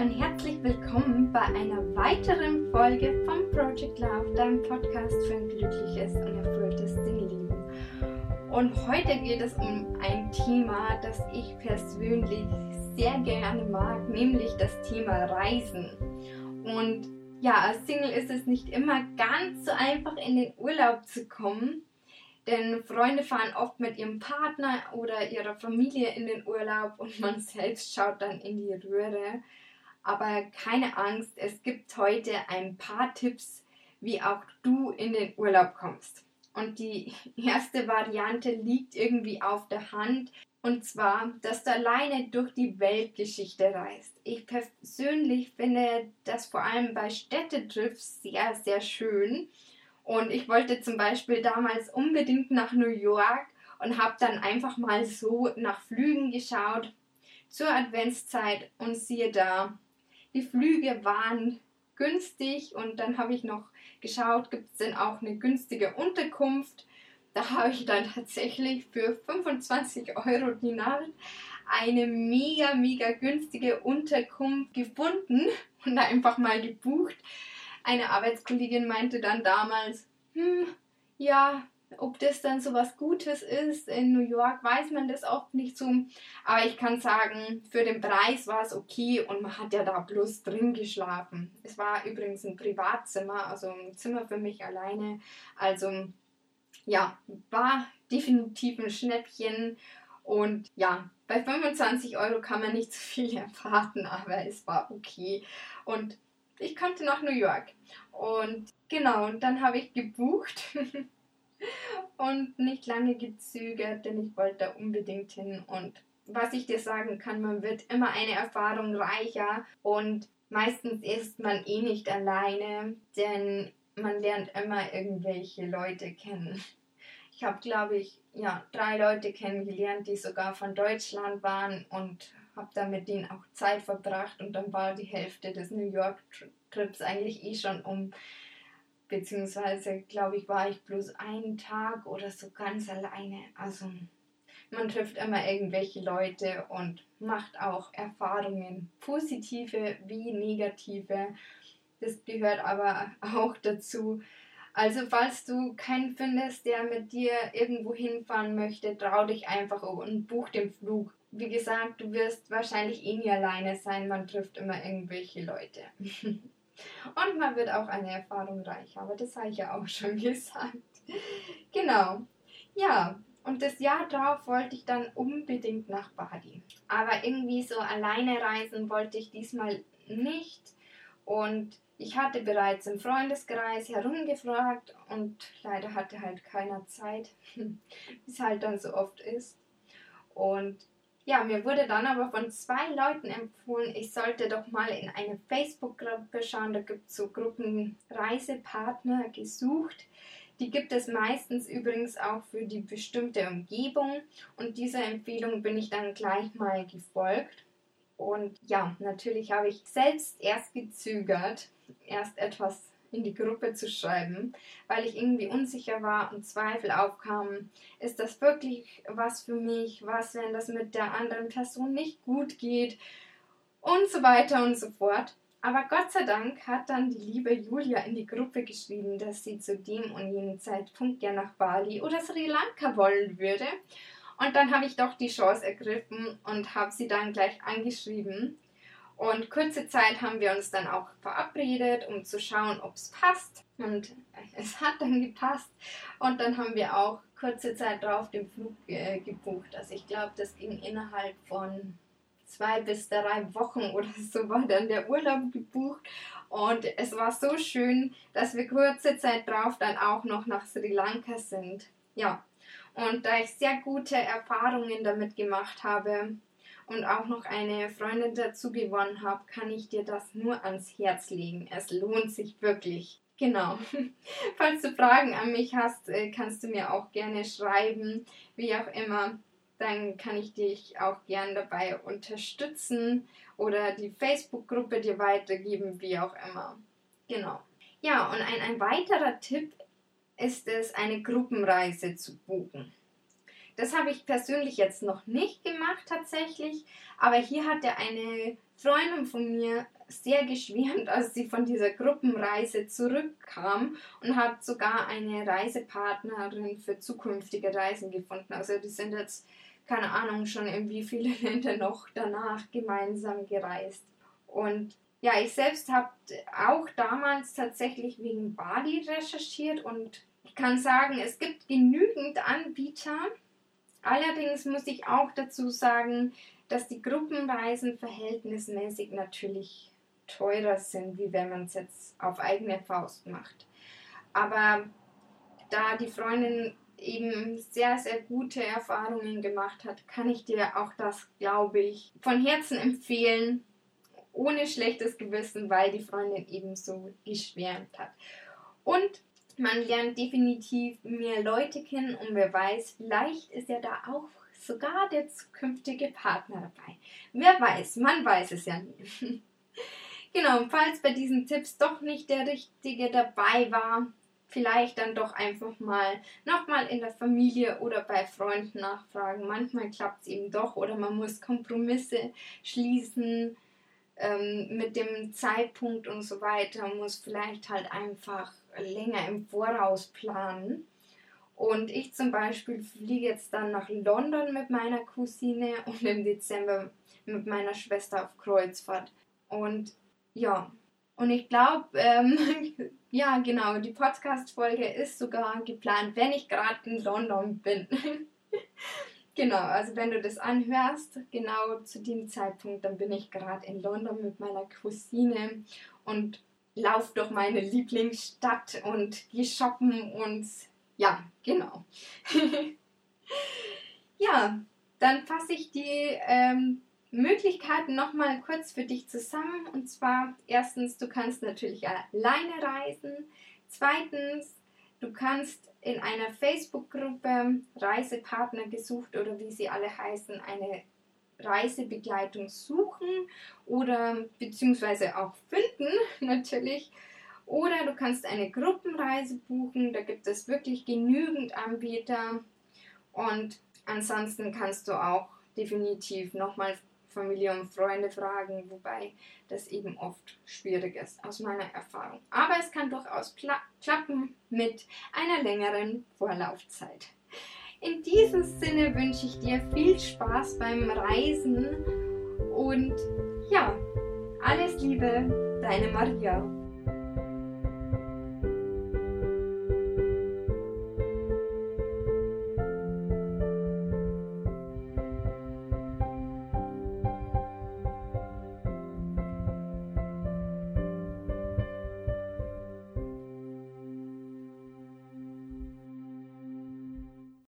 und herzlich willkommen bei einer weiteren Folge vom Project Love, deinem Podcast für ein glückliches und erfülltes Singleben. Und heute geht es um ein Thema, das ich persönlich sehr gerne mag, nämlich das Thema Reisen. Und ja, als Single ist es nicht immer ganz so einfach in den Urlaub zu kommen, denn Freunde fahren oft mit ihrem Partner oder ihrer Familie in den Urlaub und man selbst schaut dann in die Röhre. Aber keine Angst, es gibt heute ein paar Tipps, wie auch du in den Urlaub kommst. Und die erste Variante liegt irgendwie auf der Hand. Und zwar, dass du alleine durch die Weltgeschichte reist. Ich persönlich finde das vor allem bei Städtetrips sehr, sehr schön. Und ich wollte zum Beispiel damals unbedingt nach New York und habe dann einfach mal so nach Flügen geschaut zur Adventszeit und siehe da, die Flüge waren günstig und dann habe ich noch geschaut, gibt es denn auch eine günstige Unterkunft. Da habe ich dann tatsächlich für 25 Euro die Nacht eine mega, mega günstige Unterkunft gefunden und einfach mal gebucht. Eine Arbeitskollegin meinte dann damals, hm, ja, ob das dann so was Gutes ist. In New York weiß man das oft nicht so. Aber ich kann sagen, für den Preis war es okay und man hat ja da bloß drin geschlafen. Es war übrigens ein Privatzimmer, also ein Zimmer für mich alleine. Also ja, war definitiv ein Schnäppchen. Und ja, bei 25 Euro kann man nicht so viel erwarten, aber es war okay. Und ich konnte nach New York. Und genau, und dann habe ich gebucht. und nicht lange gezögert, denn ich wollte da unbedingt hin. Und was ich dir sagen kann, man wird immer eine Erfahrung reicher und meistens ist man eh nicht alleine, denn man lernt immer irgendwelche Leute kennen. Ich habe, glaube ich, ja, drei Leute kennengelernt, die sogar von Deutschland waren und habe da mit denen auch Zeit verbracht und dann war die Hälfte des New York Trips eigentlich eh schon um beziehungsweise glaube ich, war ich bloß einen Tag oder so ganz alleine. Also man trifft immer irgendwelche Leute und macht auch Erfahrungen, positive wie negative. Das gehört aber auch dazu. Also falls du keinen findest, der mit dir irgendwo hinfahren möchte, trau dich einfach und buch den Flug. Wie gesagt, du wirst wahrscheinlich eh nie alleine sein, man trifft immer irgendwelche Leute. Und man wird auch eine Erfahrung reicher, aber das habe ich ja auch schon gesagt. genau. Ja, und das Jahr drauf wollte ich dann unbedingt nach Bali. Aber irgendwie so alleine reisen wollte ich diesmal nicht. Und ich hatte bereits im Freundeskreis herumgefragt und leider hatte halt keiner Zeit, wie es halt dann so oft ist. Und ja, mir wurde dann aber von zwei Leuten empfohlen, ich sollte doch mal in eine Facebook-Gruppe schauen. Da gibt es so Gruppen Reisepartner gesucht. Die gibt es meistens übrigens auch für die bestimmte Umgebung. Und dieser Empfehlung bin ich dann gleich mal gefolgt. Und ja, natürlich habe ich selbst erst gezögert, erst etwas in die Gruppe zu schreiben, weil ich irgendwie unsicher war und Zweifel aufkamen. Ist das wirklich was für mich? Was, wenn das mit der anderen Person nicht gut geht? Und so weiter und so fort. Aber Gott sei Dank hat dann die liebe Julia in die Gruppe geschrieben, dass sie zu dem und jenem Zeitpunkt ja nach Bali oder Sri Lanka wollen würde. Und dann habe ich doch die Chance ergriffen und habe sie dann gleich angeschrieben und kurze Zeit haben wir uns dann auch verabredet, um zu schauen, ob es passt. Und es hat dann gepasst. Und dann haben wir auch kurze Zeit drauf den Flug äh, gebucht. Also ich glaube, das ging innerhalb von zwei bis drei Wochen oder so war dann der Urlaub gebucht. Und es war so schön, dass wir kurze Zeit drauf dann auch noch nach Sri Lanka sind. Ja. Und da ich sehr gute Erfahrungen damit gemacht habe, und auch noch eine Freundin dazu gewonnen habe, kann ich dir das nur ans Herz legen. Es lohnt sich wirklich. Genau. Falls du Fragen an mich hast, äh, kannst du mir auch gerne schreiben, wie auch immer. Dann kann ich dich auch gern dabei unterstützen oder die Facebook-Gruppe dir weitergeben, wie auch immer. Genau. Ja, und ein, ein weiterer Tipp ist es, eine Gruppenreise zu buchen. Das habe ich persönlich jetzt noch nicht gemacht tatsächlich, aber hier hat er eine Freundin von mir sehr geschwärmt, als sie von dieser Gruppenreise zurückkam und hat sogar eine Reisepartnerin für zukünftige Reisen gefunden. Also die sind jetzt, keine Ahnung, schon in wie viele Länder noch danach gemeinsam gereist. Und ja, ich selbst habe auch damals tatsächlich wegen Bali recherchiert und ich kann sagen, es gibt genügend Anbieter. Allerdings muss ich auch dazu sagen, dass die Gruppenreisen verhältnismäßig natürlich teurer sind, wie wenn man es jetzt auf eigene Faust macht. Aber da die Freundin eben sehr, sehr gute Erfahrungen gemacht hat, kann ich dir auch das, glaube ich, von Herzen empfehlen, ohne schlechtes Gewissen, weil die Freundin eben so geschwärmt hat. Und man lernt definitiv mehr Leute kennen und wer weiß, vielleicht ist ja da auch sogar der zukünftige Partner dabei. Wer weiß, man weiß es ja nie. genau, falls bei diesen Tipps doch nicht der richtige dabei war, vielleicht dann doch einfach mal nochmal in der Familie oder bei Freunden nachfragen. Manchmal klappt es eben doch oder man muss Kompromisse schließen ähm, mit dem Zeitpunkt und so weiter. Man muss vielleicht halt einfach länger im Voraus planen. Und ich zum Beispiel fliege jetzt dann nach London mit meiner Cousine und im Dezember mit meiner Schwester auf Kreuzfahrt. Und ja, und ich glaube, ähm, ja genau, die Podcast-Folge ist sogar geplant, wenn ich gerade in London bin. genau, also wenn du das anhörst, genau zu dem Zeitpunkt, dann bin ich gerade in London mit meiner Cousine und lauf durch meine Lieblingsstadt und gehe shoppen und ja, genau. ja, dann fasse ich die ähm, Möglichkeiten nochmal kurz für dich zusammen. Und zwar, erstens, du kannst natürlich alleine reisen. Zweitens, du kannst in einer Facebook-Gruppe Reisepartner gesucht oder wie sie alle heißen, eine Reisebegleitung suchen oder beziehungsweise auch finden natürlich oder du kannst eine Gruppenreise buchen, da gibt es wirklich genügend Anbieter. Und ansonsten kannst du auch definitiv nochmal Familie und Freunde fragen, wobei das eben oft schwierig ist, aus meiner Erfahrung. Aber es kann durchaus klappen mit einer längeren Vorlaufzeit. In diesem Sinne wünsche ich dir viel Spaß beim Reisen und ja, alles Liebe, deine Maria.